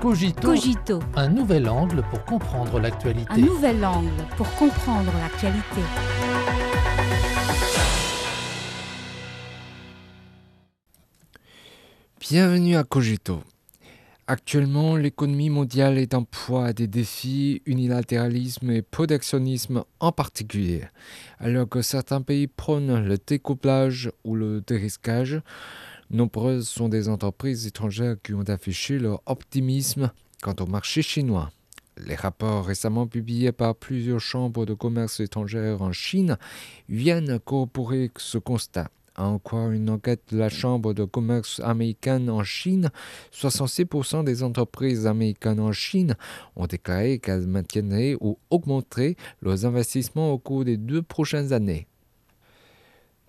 Cogito, Cogito, un nouvel angle pour comprendre l'actualité. un nouvel angle pour comprendre l'actualité. Bienvenue à Cogito. Actuellement, l'économie mondiale est en proie à des défis, unilatéralisme et protectionnisme en particulier. Alors que certains pays prônent le découplage ou le dérisquage, nombreuses sont des entreprises étrangères qui ont affiché leur optimisme quant au marché chinois. Les rapports récemment publiés par plusieurs chambres de commerce étrangères en Chine viennent corroborer ce constat. À en croire une enquête de la Chambre de commerce américaine en Chine, 66% des entreprises américaines en Chine ont déclaré qu'elles maintiendraient ou augmenteraient leurs investissements au cours des deux prochaines années.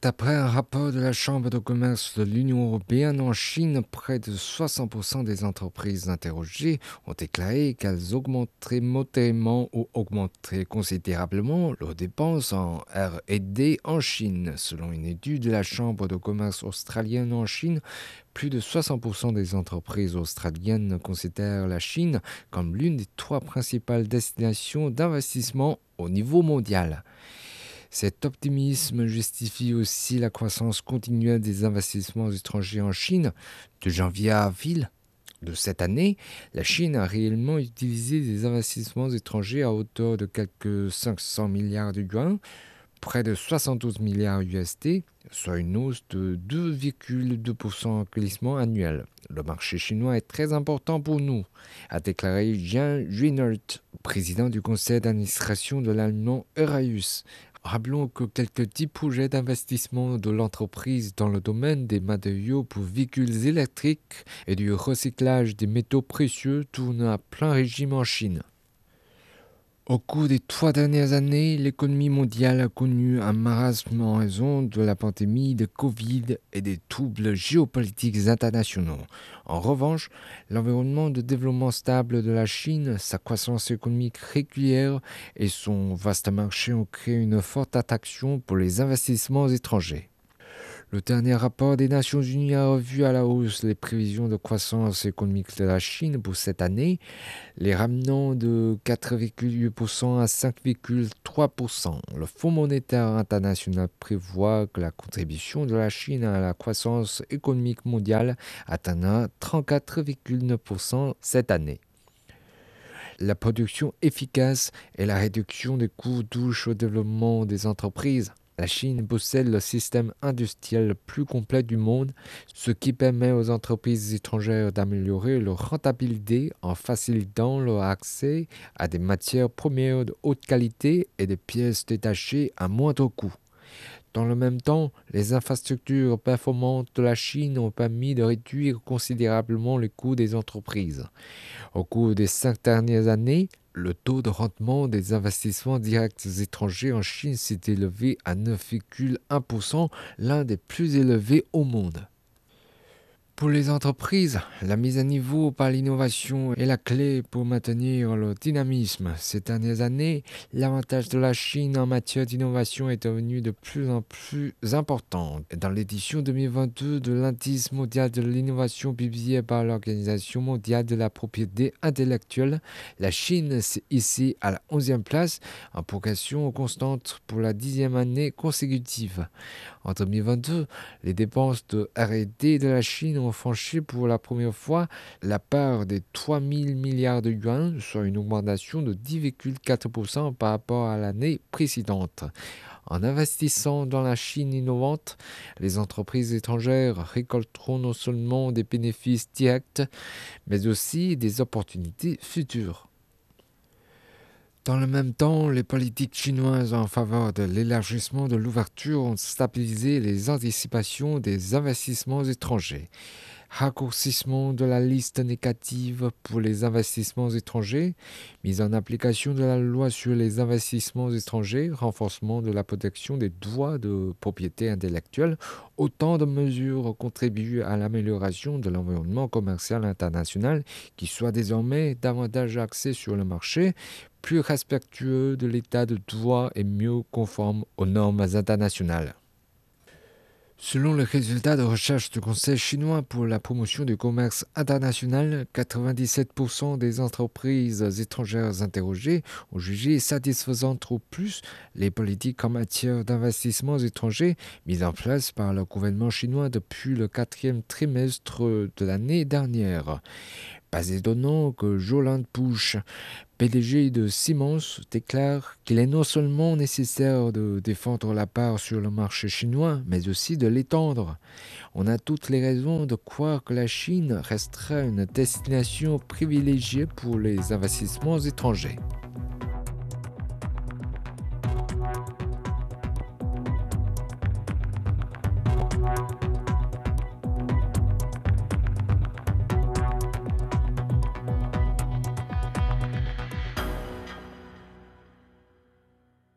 D'après un rapport de la Chambre de commerce de l'Union européenne en Chine, près de 60% des entreprises interrogées ont déclaré qu'elles augmenteraient modérément ou augmenteraient considérablement leurs dépenses en R&D en Chine. Selon une étude de la Chambre de commerce australienne en Chine, plus de 60% des entreprises australiennes considèrent la Chine comme l'une des trois principales destinations d'investissement au niveau mondial. Cet optimisme justifie aussi la croissance continuelle des investissements étrangers en Chine. De janvier à avril de cette année, la Chine a réellement utilisé des investissements étrangers à hauteur de quelques 500 milliards de yuan, près de 72 milliards USD, soit une hausse de 2,2% en glissement annuel. Le marché chinois est très important pour nous, a déclaré Jean Juinert, président du conseil d'administration de l'allemand Euraius. Rappelons que quelques dix projets d'investissement de l'entreprise dans le domaine des matériaux pour véhicules électriques et du recyclage des métaux précieux tournent à plein régime en Chine. Au cours des trois dernières années, l'économie mondiale a connu un marasme en raison de la pandémie de Covid et des troubles géopolitiques internationaux. En revanche, l'environnement de développement stable de la Chine, sa croissance économique régulière et son vaste marché ont créé une forte attraction pour les investissements étrangers. Le dernier rapport des Nations Unies a revu à la hausse les prévisions de croissance économique de la Chine pour cette année, les ramenant de 4,8% à 5,3%. Le Fonds monétaire international prévoit que la contribution de la Chine à la croissance économique mondiale atteindra 34,9% cette année. La production efficace et la réduction des coûts touchent au développement des entreprises. La Chine possède le système industriel le plus complet du monde, ce qui permet aux entreprises étrangères d'améliorer leur rentabilité en facilitant leur accès à des matières premières de haute qualité et des pièces détachées à moindre coût. Dans le même temps, les infrastructures performantes de la Chine ont permis de réduire considérablement les coûts des entreprises. Au cours des cinq dernières années, le taux de rendement des investissements directs étrangers en Chine s'est élevé à 9,1%, l'un des plus élevés au monde. Pour les entreprises, la mise à niveau par l'innovation est la clé pour maintenir le dynamisme. Ces dernières années, l'avantage de la Chine en matière d'innovation est devenu de plus en plus important. Dans l'édition 2022 de l'indice mondial de l'innovation publié par l'Organisation mondiale de la propriété intellectuelle, la Chine s'est ici à la 11e place en progression constante pour la dixième année consécutive. En 2022, les dépenses de R&D de la Chine ont franchi pour la première fois la part des 3 000 milliards de yuan, soit une augmentation de 10,4% par rapport à l'année précédente. En investissant dans la Chine innovante, les entreprises étrangères récolteront non seulement des bénéfices directs, mais aussi des opportunités futures. Dans le même temps, les politiques chinoises en faveur de l'élargissement de l'ouverture ont stabilisé les anticipations des investissements étrangers. Raccourcissement de la liste négative pour les investissements étrangers, mise en application de la loi sur les investissements étrangers, renforcement de la protection des droits de propriété intellectuelle, autant de mesures contribuent à l'amélioration de l'environnement commercial international qui soit désormais davantage axé sur le marché, plus respectueux de l'état de droit et mieux conforme aux normes internationales. Selon les résultats de recherche du Conseil chinois pour la promotion du commerce international, 97% des entreprises étrangères interrogées ont jugé satisfaisantes ou plus les politiques en matière d'investissements étrangers mises en place par le gouvernement chinois depuis le quatrième trimestre de l'année dernière. Pas étonnant que Joland Push, PDG de Siemens, déclare qu'il est non seulement nécessaire de défendre la part sur le marché chinois, mais aussi de l'étendre. On a toutes les raisons de croire que la Chine restera une destination privilégiée pour les investissements étrangers.